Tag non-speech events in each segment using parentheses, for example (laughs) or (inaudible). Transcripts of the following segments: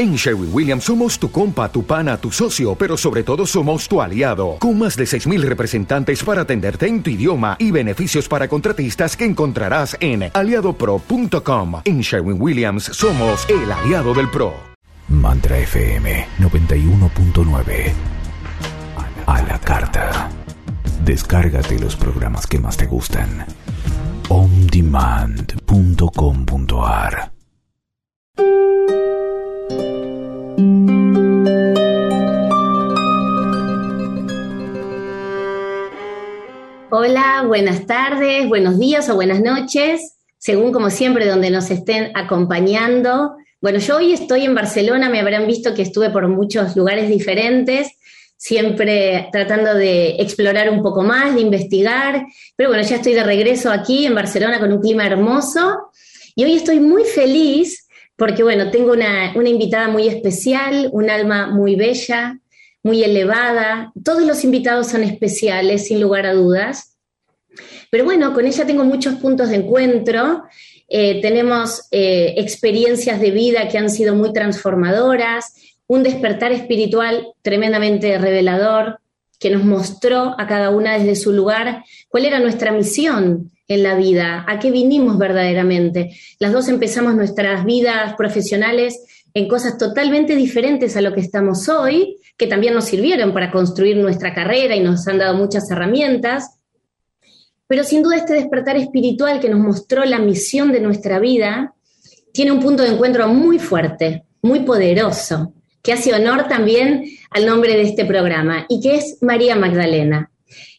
En Sherwin Williams somos tu compa, tu pana, tu socio, pero sobre todo somos tu aliado, con más de 6.000 representantes para atenderte en tu idioma y beneficios para contratistas que encontrarás en aliadopro.com. En Sherwin Williams somos el aliado del PRO. Mantra FM 91.9 A la carta. Descárgate los programas que más te gustan. ondemand.com.ar Hola, buenas tardes, buenos días o buenas noches, según como siempre donde nos estén acompañando. Bueno, yo hoy estoy en Barcelona, me habrán visto que estuve por muchos lugares diferentes, siempre tratando de explorar un poco más, de investigar, pero bueno, ya estoy de regreso aquí en Barcelona con un clima hermoso y hoy estoy muy feliz porque bueno, tengo una, invitada muy especial, un alma muy bella, muy elevada. Todos los invitados son especiales, sin lugar a dudas. Pero bueno, con ella tengo muchos puntos de encuentro. Eh, tenemos eh, experiencias de vida que han sido muy transformadoras, un despertar espiritual tremendamente revelador que nos mostró a cada una desde su lugar cuál era nuestra misión en la vida, a qué vinimos verdaderamente. Las dos empezamos nuestras vidas profesionales en cosas totalmente diferentes a lo que estamos hoy, que también nos sirvieron para construir nuestra carrera y nos han dado muchas herramientas. Pero sin duda este despertar espiritual que nos mostró la misión de nuestra vida tiene un punto de encuentro muy fuerte, muy poderoso, que hace honor también al nombre de este programa y que es María Magdalena.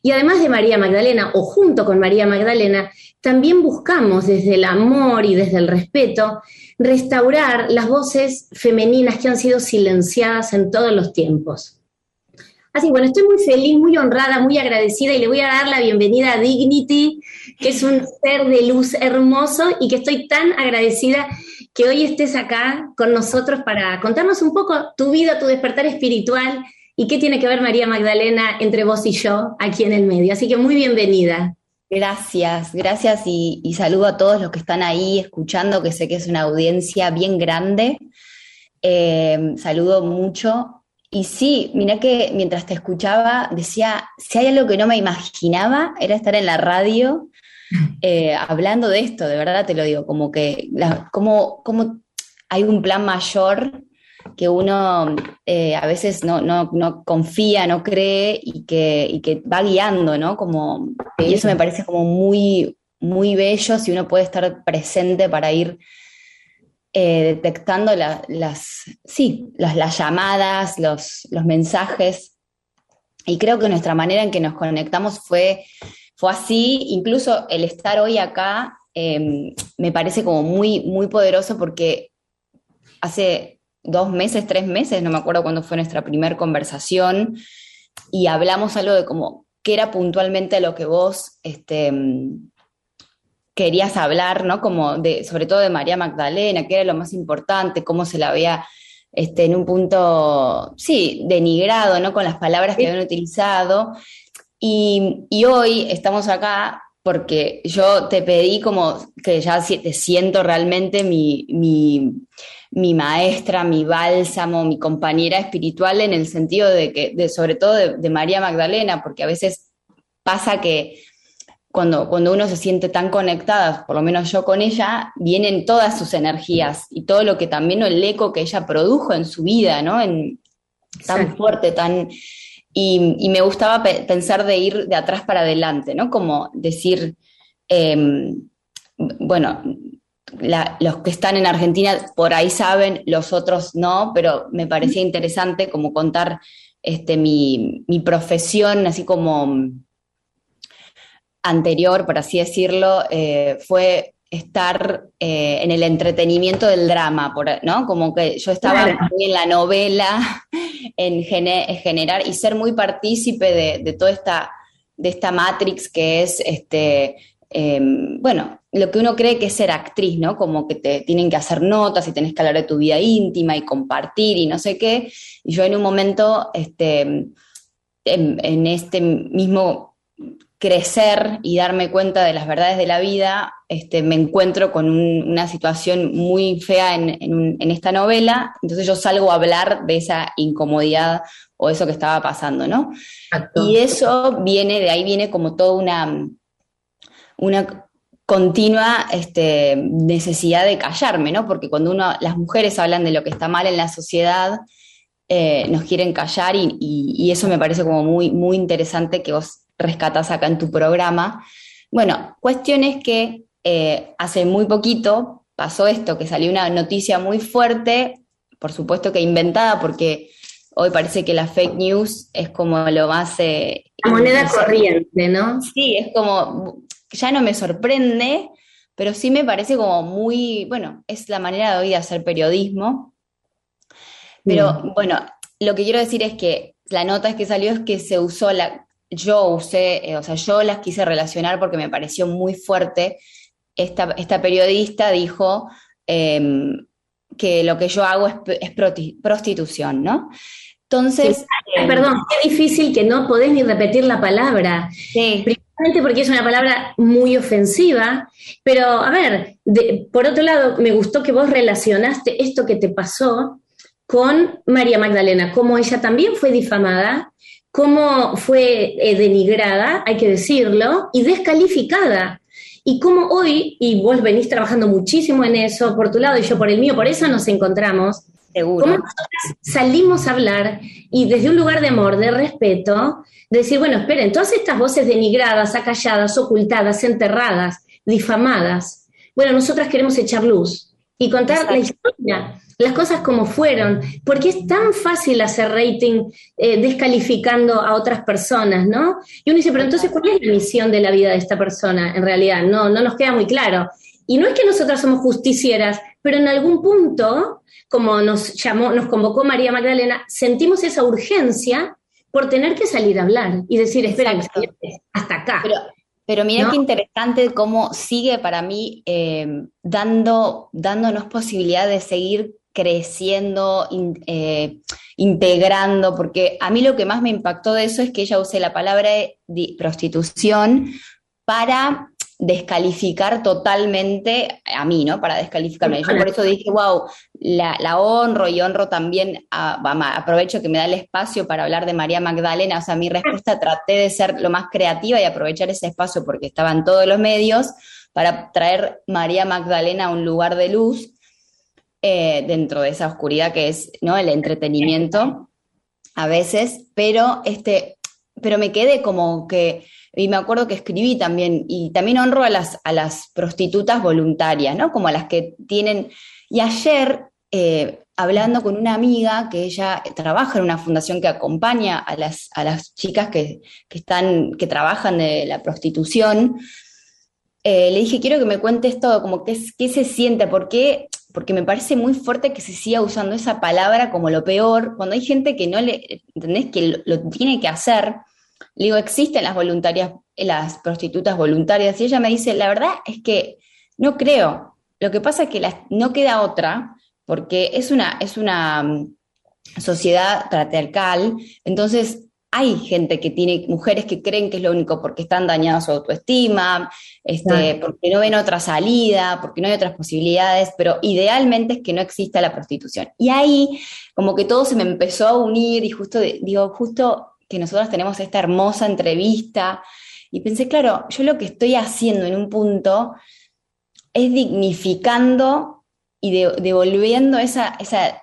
Y además de María Magdalena, o junto con María Magdalena, también buscamos desde el amor y desde el respeto restaurar las voces femeninas que han sido silenciadas en todos los tiempos. Así, bueno, estoy muy feliz, muy honrada, muy agradecida y le voy a dar la bienvenida a Dignity, que es un ser de luz hermoso y que estoy tan agradecida que hoy estés acá con nosotros para contarnos un poco tu vida, tu despertar espiritual ¿Y qué tiene que ver María Magdalena entre vos y yo aquí en el medio? Así que muy bienvenida. Gracias, gracias y, saludo a todos los que están ahí escuchando, que sé que es una audiencia bien grande. Eh, saludo mucho. Y sí, mira que mientras te escuchaba decía, si hay algo que no me imaginaba, era estar en la radio (laughs) eh, hablando de esto, de verdad te lo digo, como que como, como hay un plan mayor que uno eh, a veces no, confía, no cree y que, va guiando, ¿no? Como, y eso me parece como muy, muy bello si uno puede estar presente para ir eh, detectando las, sí, las, llamadas, los, mensajes. Y creo que nuestra manera en que nos conectamos fue, fue así, incluso el estar hoy acá em, me parece como muy, muy poderoso porque hace dos meses, tres meses, no me acuerdo cuándo fue nuestra primera conversación, y hablamos algo de como qué era puntualmente lo que vos este, querías hablar, ¿no? Como de, sobre todo de María Magdalena, qué era lo más importante, cómo se la veía este, en un punto, sí, denigrado, ¿no? Con las palabras que habían utilizado. Y, y hoy estamos acá porque yo te pedí como que ya te siento realmente mi, mi mi maestra, mi bálsamo, mi compañera espiritual en el sentido de que, de, sobre todo de, María Magdalena, porque a veces pasa que cuando, cuando uno se siente tan conectada, por lo menos yo con ella, vienen todas sus energías y todo lo que también el eco que ella produjo en su vida, ¿no? En, tan fuerte, tan... Y, me gustaba pensar de ir de atrás para adelante, ¿no? Como decir, em, bueno, los que están en Argentina por ahí saben, los otros no, pero me parecía interesante como contar este, mi, profesión, así como anterior, por así decirlo, eh, fue estar eh, en el entretenimiento del drama, ¿no? Como que yo estaba muy en la novela, (laughs) en, generar y ser muy partícipe de, toda esta, de esta matrix que es, este, em, bueno, lo que uno cree que es ser actriz, ¿no? Como que te tienen que hacer notas y tenés que hablar de tu vida íntima y compartir y no sé qué. Y yo en un momento, este, en, este mismo crecer y darme cuenta de las verdades de la vida, este, me encuentro con una situación muy fea en, esta novela, entonces yo salgo a hablar de esa incomodidad o eso que estaba pasando, ¿no? Y eso viene, de ahí viene como toda una, una continua este, necesidad de callarme, ¿no? Porque cuando uno, las mujeres hablan de lo que está mal en la sociedad, eh, nos quieren callar y, y, eso me parece como muy, muy interesante que vos rescatas acá en tu programa. Bueno, cuestiones que eh, hace muy poquito pasó esto, que salió una noticia muy fuerte, por supuesto que inventada, porque hoy parece que la fake news es como lo más... Eh, la moneda corriente, ¿no? Sí, es como, ya no me sorprende, pero sí me parece como muy, bueno, es la manera de hoy de hacer periodismo. Pero mm. bueno, lo que quiero decir es que la nota es que salió es que se usó la, yo usé, eh, o sea, yo las quise relacionar porque me pareció muy fuerte. Esta, esta periodista dijo em, que lo que yo hago es, prostitución, ¿no? Entonces. Perdón, qué difícil que no podés ni repetir la palabra. Sí. Primeramente porque es una palabra muy ofensiva, pero a ver, por otro lado, me gustó que vos relacionaste esto que te pasó con María Magdalena, como ella también fue difamada cómo fue eh, denigrada, hay que decirlo, y descalificada. Y cómo hoy, y vos venís trabajando muchísimo en eso por tu lado y yo por el mío, por eso nos encontramos. Seguro. Cómo salimos a hablar y desde un lugar de amor, de respeto, decir, bueno, esperen, todas estas voces denigradas, acalladas, ocultadas, enterradas, difamadas, bueno, nosotras queremos echar luz y contar la historia las cosas como fueron, porque es tan fácil hacer rating eh, descalificando a otras personas, ¿no? Y uno dice, pero entonces, ¿cuál es la misión de la vida de esta persona en realidad? No, no nos queda muy claro. Y no es que nosotras somos justicieras, pero en algún punto, como nos llamó, nos convocó María Magdalena, sentimos esa urgencia por tener que salir a hablar y decir, espera, hasta acá. Pero, mira qué interesante cómo sigue para mí eh, dando, dándonos posibilidad de seguir creciendo, eh, integrando, porque a mí lo que más me impactó de eso es que ella use la palabra de prostitución para descalificar totalmente a mí, ¿no? Para descalificarme. Yo por eso dije, wow, la, honro y honro también, aprovecho que me da el espacio para hablar de María Magdalena, o sea, mi respuesta traté de ser lo más creativa y aprovechar ese espacio porque estaban todos los medios para traer María Magdalena a un lugar de luz eh, dentro de esa oscuridad que es ¿no? el entretenimiento a veces, pero, este, pero me quedé como que, y me acuerdo que escribí también, y también honro a las, a las prostitutas voluntarias, ¿no? Como a las que tienen, y ayer, eh, hablando con una amiga que ella trabaja en una fundación que acompaña a las, a las chicas que, están, que trabajan de la prostitución, eh, le dije, quiero que me cuentes todo, como qué, qué se siente, por qué porque me parece muy fuerte que se siga usando esa palabra como lo peor, cuando hay gente que no le, ¿entendés? Que lo, tiene que hacer. Le digo, existen las voluntarias, las prostitutas voluntarias, y ella me dice, la verdad es que no creo. Lo que pasa es que no queda otra, porque es una, es una mm, sociedad patriarcal, entonces hay gente que tiene, mujeres que creen que es lo único porque están dañadas su autoestima, este, porque no ven otra salida, porque no hay otras posibilidades, pero idealmente es que no exista la prostitución. Y ahí como que todo se me empezó a unir y justo, digo, justo que nosotros tenemos esta hermosa entrevista y pensé, claro, yo lo que estoy haciendo en un punto es dignificando y devolviendo esa, esa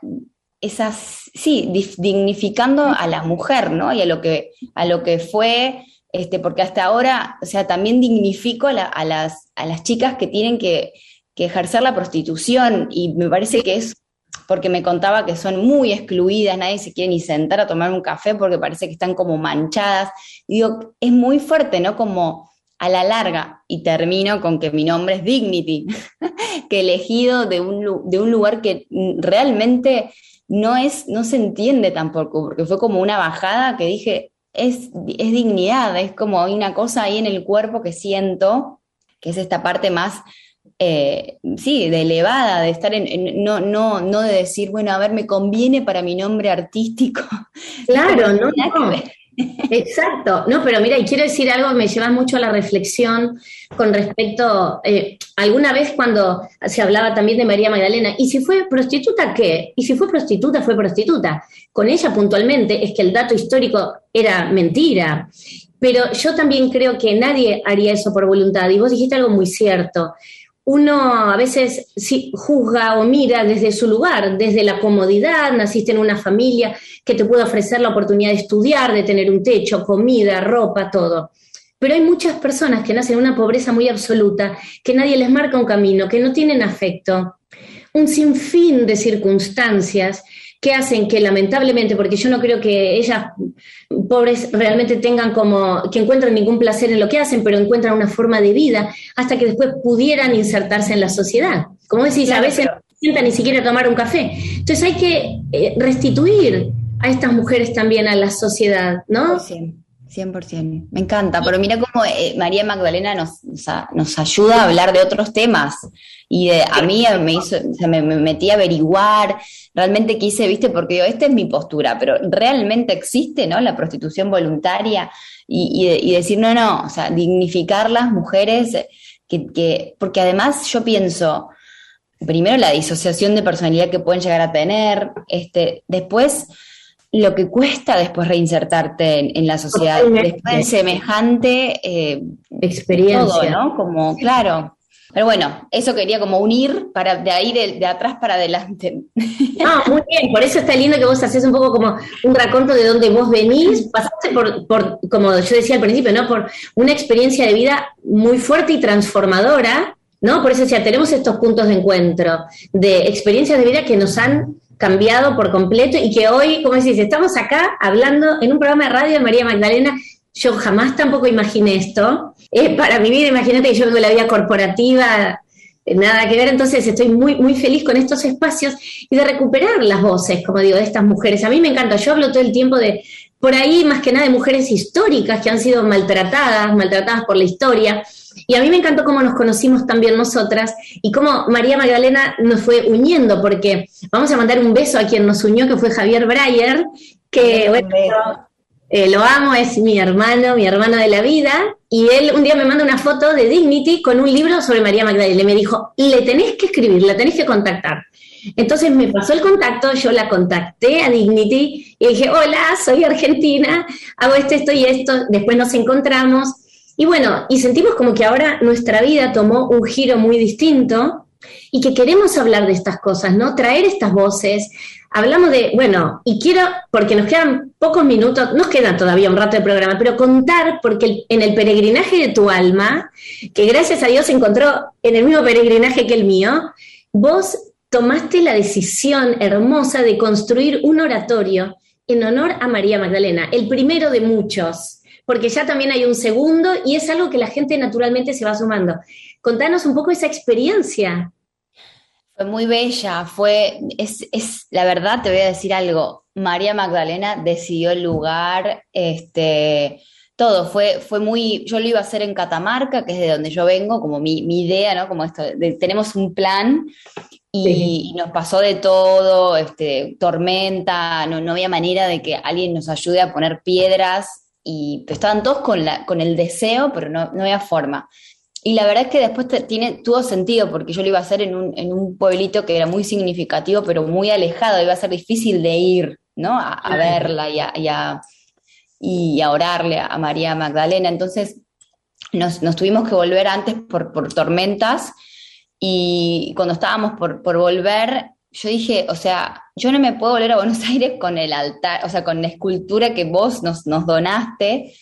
esas, sí, dignificando a la mujer, ¿no? Y a lo que, a lo que fue, este, porque hasta ahora, o sea, también dignifico a, las, a las chicas que tienen que, ejercer la prostitución y me parece que es porque me contaba que son muy excluidas, nadie se quiere ni sentar a tomar un café porque parece que están como manchadas. Y digo, es muy fuerte, ¿no? Como a la larga, y termino con que mi nombre es Dignity, (laughs) que elegido de un, lugar que realmente no, es, no se entiende tampoco, porque fue como una bajada que dije, es dignidad, es como hay una cosa ahí en el cuerpo que siento, que es esta parte más, eh, sí, de elevada, de estar en, no, no, no de decir, bueno, a ver, me conviene para mi nombre artístico. (laughs) Claro, no, Exacto, no, pero mira, y quiero decir algo, me lleva mucho a la reflexión con respecto, eh, alguna vez cuando se hablaba también de María Magdalena, ¿y si fue prostituta qué? Y si fue prostituta, fue prostituta. Con ella puntualmente es que el dato histórico era mentira. Pero yo también creo que nadie haría eso por voluntad. Y vos dijiste algo muy cierto uno a veces juzga o mira desde su lugar, desde la comodidad, naciste en una familia que te puede ofrecer la oportunidad de estudiar, de tener un techo, comida, ropa, todo. Pero hay muchas personas que nacen en una pobreza muy absoluta, que nadie les marca un camino, que no tienen afecto, un sinfín de circunstancias que hacen que lamentablemente, porque yo no creo que ellas pobres realmente tengan como, que encuentren ningún placer en lo que hacen, pero encuentran una forma de vida hasta que después pudieran insertarse en la sociedad. Como decís, a veces no no sientan ni siquiera a tomar un café. Entonces hay que eh, restituir a estas mujeres también a la sociedad, ¿no? Sí. 100%, me encanta, pero mira cómo eh, María Magdalena nos, nos, ayuda a hablar de otros temas. Y a mí me hizo, me, metí a averiguar, realmente quise, viste, porque digo, esta es mi postura, pero realmente existe, ¿no? La prostitución voluntaria y, decir, no, no, o sea, dignificar las mujeres, que, que, porque además yo pienso, primero la disociación de personalidad que pueden llegar a tener, este, después lo que cuesta después reinsertarte en, la sociedad, después de semejante eh, experiencia. ¿no? Como, claro. Pero bueno, eso quería como unir para de ahí de, atrás para adelante. No, (laughs) muy bien, por eso está lindo que vos haces un poco como un raconto de dónde vos venís, pasaste por, por, como yo decía al principio, ¿no? Por una experiencia de vida muy fuerte y transformadora, ¿no? Por eso decía, tenemos estos puntos de encuentro de experiencias de vida que nos han cambiado por completo y que hoy, como decís, estamos acá hablando en un programa de radio de María Magdalena. Yo jamás tampoco imaginé esto. Eh, para mi vida, imagínate que yo vengo la vida corporativa, nada que ver, entonces estoy muy, muy feliz con estos espacios y de recuperar las voces, como digo, de estas mujeres. A mí me encanta, yo hablo todo el tiempo de, por ahí más que nada de mujeres históricas que han sido maltratadas, maltratadas por la historia, y a mí me encantó cómo nos conocimos también nosotras y cómo María Magdalena nos fue uniendo, porque vamos a mandar un beso a quien nos unió, que fue Javier Breyer, que bueno, eh, lo amo, es mi hermano, mi hermano de la vida, y él un día me manda una foto de Dignity con un libro sobre María Magdalena y me dijo, le tenés que escribir, la tenés que contactar. Entonces me pasó el contacto, yo la contacté a Dignity y dije, hola, soy argentina, hago esto, esto y esto, después nos encontramos y bueno, y sentimos como que ahora nuestra vida tomó un giro muy distinto y que queremos hablar de estas cosas, ¿no? Traer estas voces. Hablamos de, bueno, y quiero, porque nos quedan pocos minutos, nos queda todavía un rato de programa, pero contar, porque en el peregrinaje de tu alma, que gracias a Dios se encontró en el mismo peregrinaje que el mío, vos tomaste la decisión hermosa de construir un oratorio en honor a María Magdalena, el primero de muchos porque ya también hay un segundo y es algo que la gente naturalmente se va sumando. Contanos un poco esa experiencia. Fue muy bella, fue, es, la verdad te voy a decir algo, María Magdalena decidió el lugar, este, todo, fue, fue muy, yo lo iba a hacer en Catamarca, que es de donde yo vengo, como mi, idea, ¿no? Como esto, tenemos un plan y, nos pasó de todo, este, tormenta, no, no había manera de que alguien nos ayude a poner piedras y estaban todos con, la, con el deseo, pero no, no había forma. Y la verdad es que después tiene, tuvo sentido, porque yo lo iba a hacer en un, en un, pueblito que era muy significativo, pero muy alejado, iba a ser difícil de ir, ¿no? A, verla y a, y, a, orarle a María Magdalena. Entonces nos, nos tuvimos que volver antes por, por, tormentas y cuando estábamos por, por volver, yo dije, o sea, yo no me puedo volver a Buenos (laughs) Aires con el altar, o sea, con la escultura que vos nos, donaste.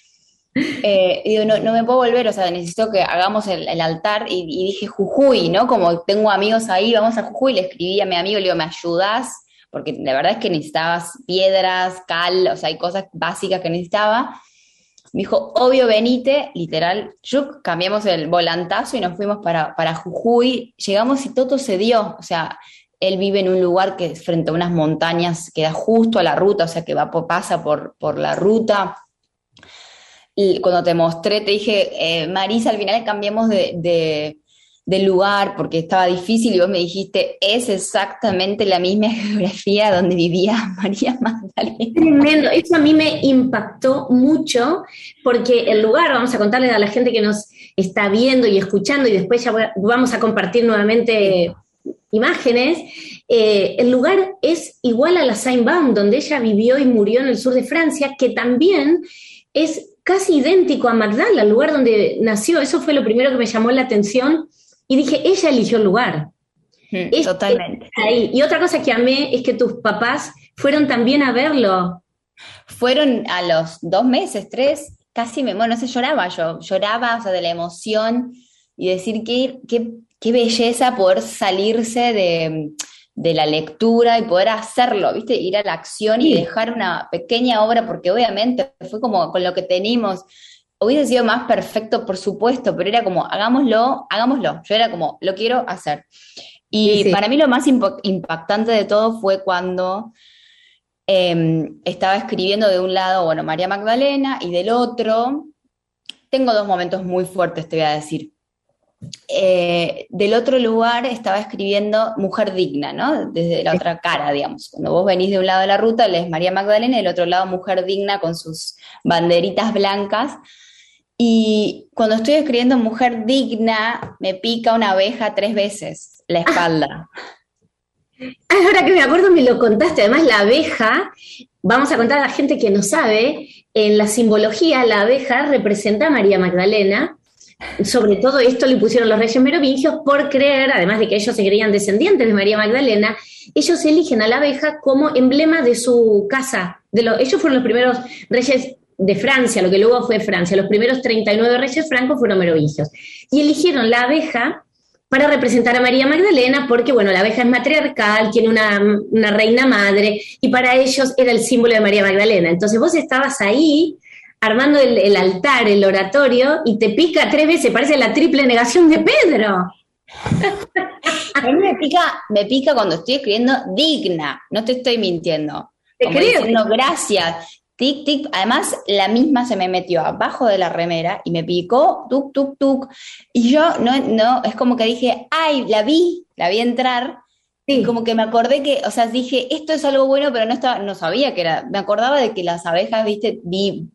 Eh, digo, no, no, me puedo volver, o sea, necesito que hagamos el, altar. Y, dije, Jujuy, ¿no? Como tengo amigos ahí, vamos a Jujuy. Le escribí a mi amigo, le digo, ¿me ayudas? Porque la verdad es que necesitabas piedras, cal, o sea, hay cosas básicas que necesitaba. Me dijo, obvio, venite, literal. Cambiamos el volantazo y nos fuimos para, para Jujuy. Llegamos y todo se dio. O sea, él vive en un lugar que frente a unas montañas queda justo a la ruta, o sea que va, pasa por, por la ruta. Y cuando te mostré, te dije, eh, Marisa, al final cambiamos de, del lugar porque estaba difícil y vos me dijiste, es exactamente la misma (laughs) geografía donde vivía (laughs) María Magdalena. Tremendo, eso a mí me impactó mucho porque el lugar, vamos a contarle a la gente que nos está viendo y escuchando y después ya vamos a compartir nuevamente imágenes, eh, el lugar es igual a la Saint-Baum, donde ella vivió y murió en el sur de Francia, que también es casi idéntico a Magdala, el lugar donde nació. Eso fue lo primero que me llamó la atención y dije, ella eligió el lugar. Mm, totalmente. Y otra cosa que amé es que tus papás fueron también a verlo. Fueron a los dos meses, tres, casi me, bueno, no sé, lloraba yo, lloraba, o sea, de la emoción y decir qué, qué, qué belleza poder salirse de, de, la lectura y poder hacerlo, ¿viste? Ir a la acción y dejar una pequeña obra, porque obviamente fue como con lo que tenemos hubiese sido más perfecto, por supuesto, pero era como, hagámoslo, hagámoslo. Yo era como, lo quiero hacer. Y para mí lo más impactante de todo fue cuando em, estaba escribiendo de un lado, bueno, María Magdalena, y del otro, tengo dos momentos muy fuertes, te voy a decir. Eh, del otro lugar estaba escribiendo Mujer Digna, ¿no? Desde la otra cara, digamos. Cuando vos venís de un lado de la ruta, lees María Magdalena, y del otro lado Mujer Digna con sus banderitas blancas. Y cuando estoy escribiendo mujer digna, me pica una abeja tres veces la espalda. (laughs) Ahora que me acuerdo, me lo contaste. Además, la abeja, vamos a contar a la gente que no sabe, en la simbología, la abeja representa a María Magdalena. Sobre todo esto le pusieron los reyes merovingios por creer, además de que ellos se creían descendientes de María Magdalena, ellos eligen a la abeja como emblema de su casa. Ellos fueron los primeros reyes de Francia, lo que luego fue Francia. Los primeros 39 reyes francos fueron merovingios. Y eligieron la abeja para representar a María Magdalena, porque, bueno, la abeja es matriarcal, tiene una, reina madre, y para ellos era el símbolo de María Magdalena. Entonces vos estabas ahí armando el, el altar, el oratorio, y te pica tres veces, parece la triple negación de Pedro. (laughs) A mí me pica, me pica cuando estoy escribiendo digna, no te estoy mintiendo. Te creo. Diciendo, gracias. Tic, tic. Además, la misma se me metió abajo de la remera y me picó, tuk, tuk, tuk. Y yo, no, no, es como que dije, ay, la vi, la vi entrar. Y como que me acordé que, o sea, dije, esto es algo bueno, pero no estaba, no sabía que era. Me acordaba de que las abejas, viste, vi,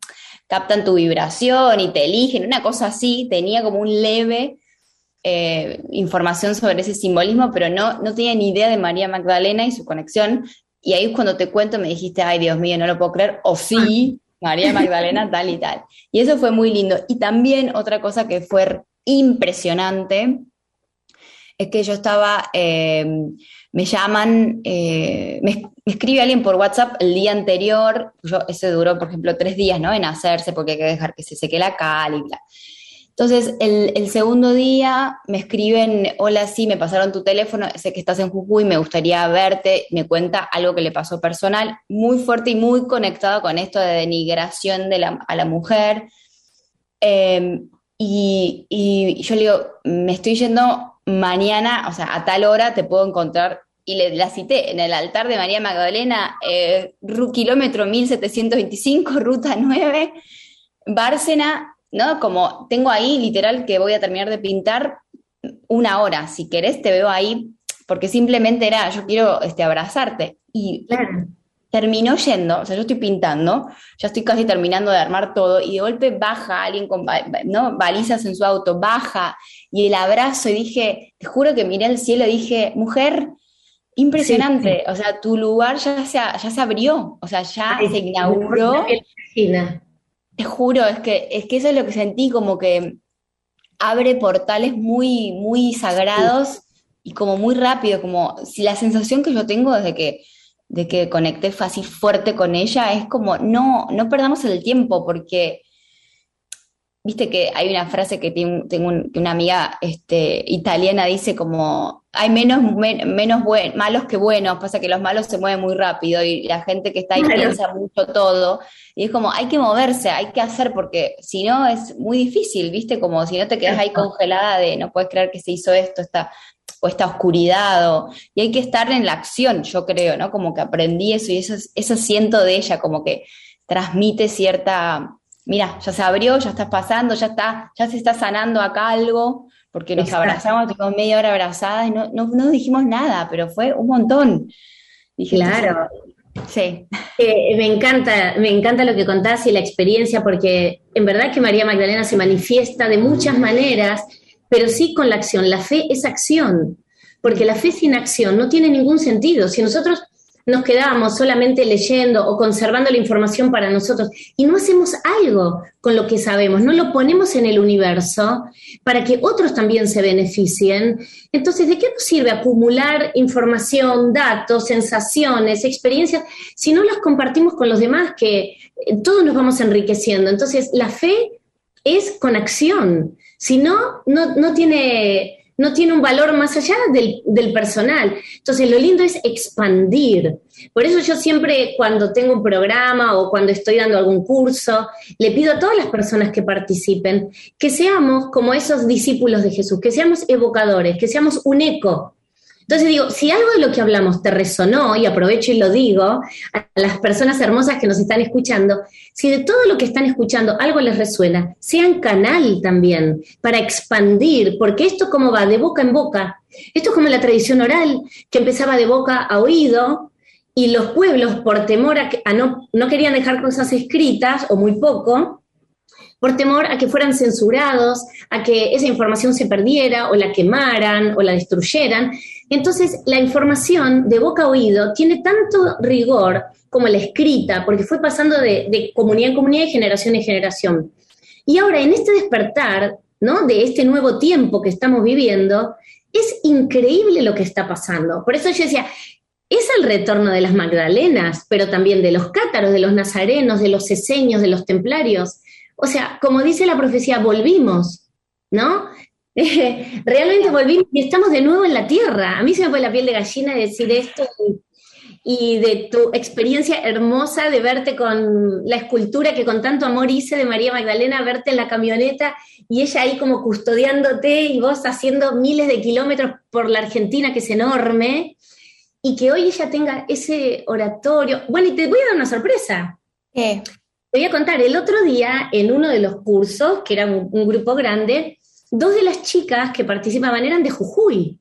captan tu vibración y te eligen, una cosa así. Tenía como un leve eh, información sobre ese simbolismo, pero no, no tenía ni idea de María Magdalena y su conexión. Y ahí es cuando te cuento, me dijiste, ay Dios mío, no lo puedo creer, o sí, María (laughs) Magdalena, tal y tal. Y eso fue muy lindo. Y también otra cosa que fue impresionante es que yo estaba, eh, me llaman, eh, me, escribe alguien por WhatsApp el día anterior, yo, ese duró, por ejemplo, tres días, ¿no? En hacerse porque hay que dejar que se seque la cal y bla. Entonces, el, segundo día me escriben, hola, sí, me pasaron tu teléfono, sé que estás en Jujuy, me gustaría verte, me cuenta algo que le pasó personal, muy fuerte y muy conectado con esto de denigración de la, a la mujer. Em, y, yo le digo, me estoy yendo mañana, o sea, a tal hora te puedo encontrar. Y le, la cité en el altar de María Magdalena, eh, kilómetro 1725, ruta 9, Bárcena, ¿no? Como tengo ahí literal que voy a terminar de pintar una hora, si querés te veo ahí, porque simplemente era, yo quiero este, abrazarte. Y terminó yendo, o sea, yo estoy pintando, ya estoy casi terminando de armar todo, y de golpe baja alguien con ¿no? balizas en su auto, baja, y el abrazo, y dije, te juro que miré al cielo y dije, mujer, impresionante, o sea, tu lugar ya se, ya se abrió, o sea, ya se inauguró. Te juro, es que, es que eso es lo que sentí, como que abre portales muy, muy sagrados y como muy rápido, como si la sensación que yo tengo desde que, de que conecté fácil fuerte con ella es como, no, no perdamos el tiempo, porque viste que hay una frase que tengo, una amiga este, italiana dice como hay menos, menos malos que buenos, pasa que los malos se mueven muy rápido y la gente que está ahí piensa mucho todo. Y es como hay que moverse, hay que hacer porque si no es muy difícil, viste, como si no te quedas ahí congelada de no puedes creer que se hizo esto, esta, o esta oscuridad, o, y hay que estar en la acción, yo creo, ¿no? Como que aprendí eso y eso, eso siento de ella, como que transmite cierta mira, ya se abrió, ya está pasando, ya está, ya se está sanando acá algo, porque nos abrazamos, estuvimos media hora abrazadas y no, no, dijimos nada, pero fue un montón. claro. Sí. Eh, me encanta, me encanta lo que contás y la experiencia, porque en verdad que María Magdalena se manifiesta de muchas maneras, pero sí con la acción. La fe es acción, porque la fe sin acción no tiene ningún sentido. Si nosotros nos quedamos solamente leyendo o conservando la información para nosotros y no hacemos algo con lo que sabemos, no lo ponemos en el universo para que otros también se beneficien. Entonces, ¿de qué nos sirve acumular información, datos, sensaciones, experiencias si no las compartimos con los demás que eh, todos nos vamos enriqueciendo? Entonces, la fe es con acción. Si no, no, no tiene no tiene un valor más allá del, personal. Entonces, lo lindo es expandir. Por eso yo siempre cuando tengo un programa o cuando estoy dando algún curso, le pido a todas las personas que participen que seamos como esos discípulos de Jesús, que seamos evocadores, que seamos un eco entonces digo, si algo de lo que hablamos te resonó, y aprovecho y lo digo a las personas hermosas que nos están escuchando, si de todo lo que están escuchando algo les resuena, sean canal también para expandir, porque esto como va de boca en boca, esto es como la tradición oral, que empezaba de boca a oído, y los pueblos, por temor a, que, no, no querían dejar cosas escritas, o muy poco, por temor a que fueran censurados, a que esa información se perdiera o la quemaran o la destruyeran. Entonces, la información de boca a oído tiene tanto rigor como la escrita, porque fue pasando de, comunidad en comunidad y generación en generación. Y ahora, en este despertar, ¿no? De este nuevo tiempo que estamos viviendo, es increíble lo que está pasando. Por eso yo decía, es el retorno de las Magdalenas, pero también de los cátaros, de los nazarenos, de los ceseños, de los templarios. O sea, como dice la profecía, volvimos, ¿no? (laughs) realmente volvimos y estamos de nuevo en la tierra. A mí se me fue la piel de gallina decir esto y, de tu experiencia hermosa de verte con la escultura que con tanto amor hice de María Magdalena, verte en la camioneta y ella ahí como custodiándote y vos haciendo miles de kilómetros por la Argentina, que es enorme, y que hoy ella tenga ese oratorio. Bueno, y te voy a dar una sorpresa. ¿Qué? Te voy a contar, el otro día en uno de los cursos, que era un grupo grande, dos de las chicas que participaban eran de Jujuy.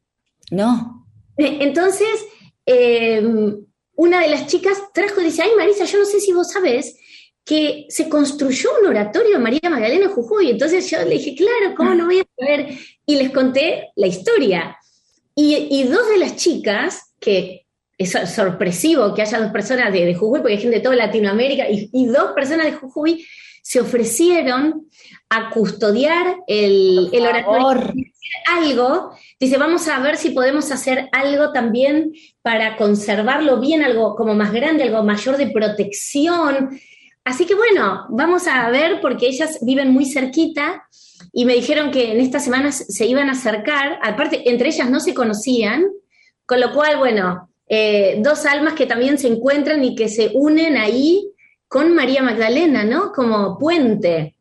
No. Eh, entonces, em, una de las chicas trajo y dice, ay Marisa, yo no sé si vos sabés que se construyó un oratorio de María Magdalena en Jujuy. Entonces yo le dije, claro, ¿cómo no voy a saber? Y les conté la historia. Y, dos de las chicas, que es sorpresivo que haya dos personas de, Jujuy, porque hay gente de toda Latinoamérica, y, y dos personas de Jujuy, se ofrecieron a custodiar el, el oratorio. Algo, dice, vamos a ver si podemos hacer algo también para conservarlo bien, algo como más grande, algo mayor de protección. Así que bueno, vamos a ver porque ellas viven muy cerquita y me dijeron que en estas semanas se iban a acercar, aparte entre ellas no se conocían, con lo cual, bueno, eh, dos almas que también se encuentran y que se unen ahí con María Magdalena, ¿no? Como puente.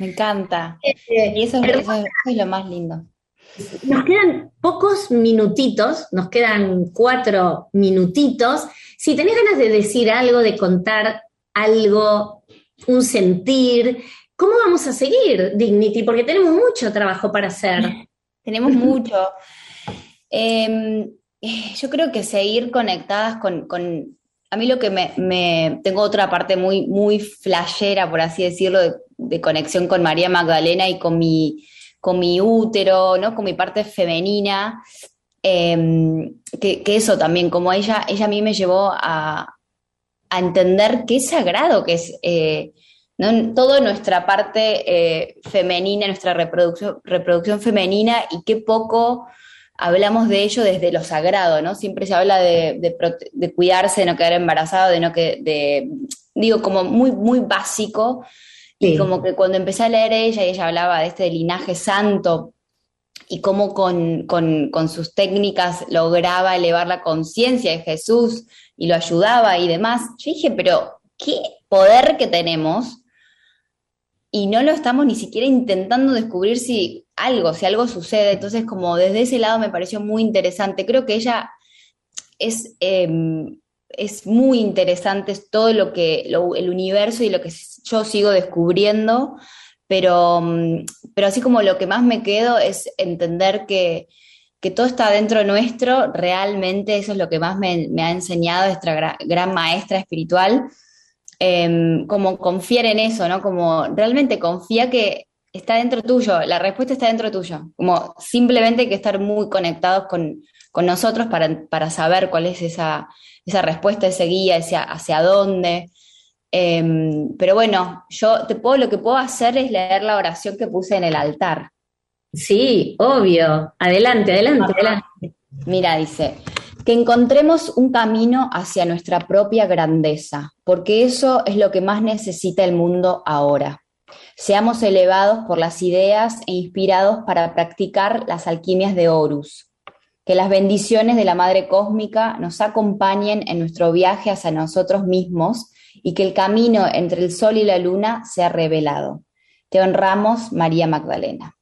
Me encanta. Este, y eso, es lo más lindo. Nos quedan pocos minutitos, nos quedan cuatro minutitos. Si tenés ganas de decir algo, de contar algo, un sentir, ¿cómo vamos a seguir Dignity? Porque tenemos mucho trabajo para hacer. (laughs) tenemos mucho. Em, yo creo que seguir conectadas con, a mí lo que me, tengo otra parte muy, muy flashera, por así decirlo, de, conexión con María Magdalena y con mi, con mi útero, ¿no? Con mi parte femenina. Em, que, eso también, como ella, ella a mí me llevó a, entender qué sagrado que es eh, toda nuestra parte eh, femenina, nuestra reproducción, reproducción femenina y qué poco hablamos de ello desde lo sagrado, ¿no? Siempre se habla de, cuidarse, de no quedar embarazado, de no que, de, digo, como muy, muy básico. Y como que cuando empecé a leer ella, y ella hablaba de este linaje santo y cómo con, con sus técnicas lograba elevar la conciencia de Jesús y lo ayudaba y demás, yo dije, pero qué poder que tenemos y no lo estamos ni siquiera intentando descubrir si algo, si algo sucede. Entonces, como desde ese lado me pareció muy interesante. Creo que ella es, em, es muy interesante todo lo que, el universo y lo que yo sigo descubriendo, pero, mm, pero así como lo que más me quedo es entender que, que todo está dentro nuestro, realmente eso es lo que más me, ha enseñado nuestra gran, maestra espiritual, em, como confiar en eso, ¿no? Como realmente confía que está dentro tuyo, la respuesta está dentro tuyo, como simplemente hay que estar muy conectados con, nosotros para, saber cuál es esa, esa respuesta, ese guía, ese hacia dónde. Em, pero bueno, yo te puedo, lo que puedo hacer es leer la oración que puse en el altar. Sí, obvio. Adelante, adelante, adelante. Mira, dice, que encontremos un camino hacia nuestra propia grandeza, porque eso es lo que más necesita el mundo ahora. Seamos elevados por las ideas e inspirados para practicar las alquimias de Horus. Que las bendiciones de la Madre Cósmica nos acompañen en nuestro viaje hacia nosotros mismos y que el camino entre el Sol y la Luna sea revelado. Te honramos, María Magdalena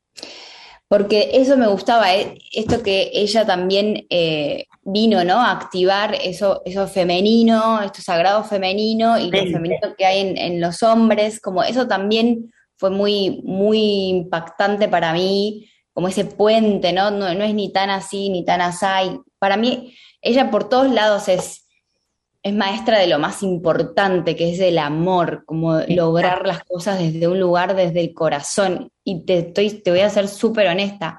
porque eso me gustaba, eh, esto que ella también eh, vino, ¿no? A activar eso, eso femenino, esto sagrado femenino y lo femenino que hay en, los hombres, como eso también fue muy, muy impactante para mí, como ese puente, ¿no? No, es ni tan así, ni tan así. Para mí, ella por todos lados es, es maestra de lo más importante, que es el amor, como lograr las cosas desde un lugar, desde el corazón y te, estoy, te voy a ser súper honesta.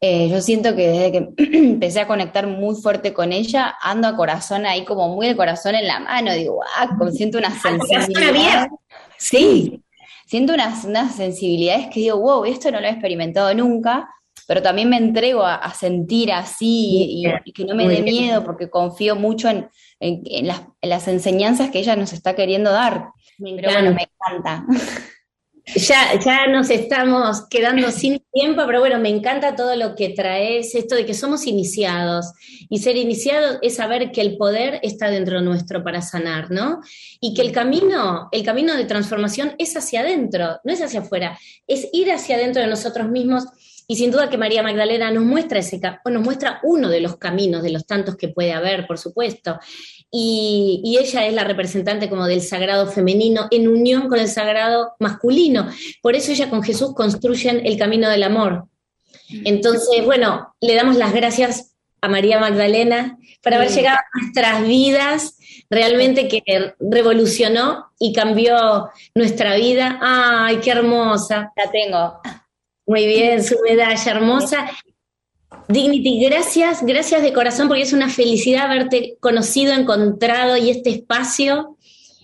Eh, yo siento que desde que (clears throat) empecé a conectar muy fuerte con ella, ando a corazón ahí como muy el corazón en la mano, digo, ah, siento una sensibilidad. Sí, siento unas, unas sensibilidades que digo, wow, esto no lo he experimentado nunca, pero también me entrego a, sentir así y, que no me dé miedo porque confío mucho en, en, las, en, las, enseñanzas que ella nos está queriendo dar. pero bueno, me encanta. (laughs) Ya, ya nos estamos quedando (laughs) sin tiempo, pero bueno, me encanta todo lo que traes, esto de que somos iniciados. Y ser iniciados es saber que el poder está dentro nuestro para sanar, ¿no? Y que el camino, el camino de transformación es hacia adentro, no es hacia afuera, es ir hacia adentro de nosotros mismos. Y sin duda que María Magdalena nos muestra ese nos muestra uno de los caminos, de los tantos que puede haber, por supuesto y, ella es la representante como del sagrado femenino en unión con el sagrado masculino. Por eso ella con Jesús construyen el camino del amor. Entonces, bueno, le damos las gracias a María Magdalena por haber llegado a nuestras vidas, realmente que revolucionó y cambió nuestra vida. ¡Ay, qué hermosa! La tengo. Muy bien, su medalla hermosa. Dignity, gracias, gracias de corazón porque es una felicidad haberte conocido, encontrado y este espacio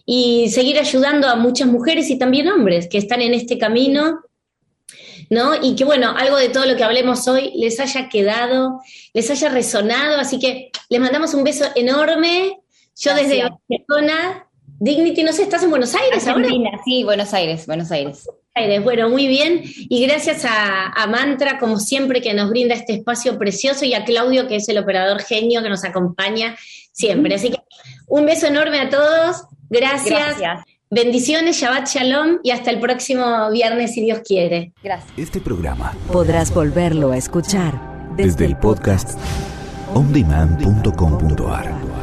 y seguir ayudando a muchas mujeres y también hombres que están en este camino, ¿no? Y que bueno, algo de todo lo que hablemos hoy les haya quedado, les haya resonado, así que les mandamos un beso enorme. Yo desde Barcelona, Dignity, no sé, ¿estás en Buenos Aires ahora? Sí, Buenos Aires, Buenos Aires. Bueno, muy bien. Y gracias a, Mantra, como siempre, que nos brinda este espacio precioso y a Claudio, que es el operador genio que nos acompaña siempre. Así que un beso enorme a todos. Gracias. Bendiciones, Shabbat Shalom y hasta el próximo viernes, si Dios quiere. Gracias. Este programa podrás volverlo a escuchar desde, el podcast ondemand.com.ar.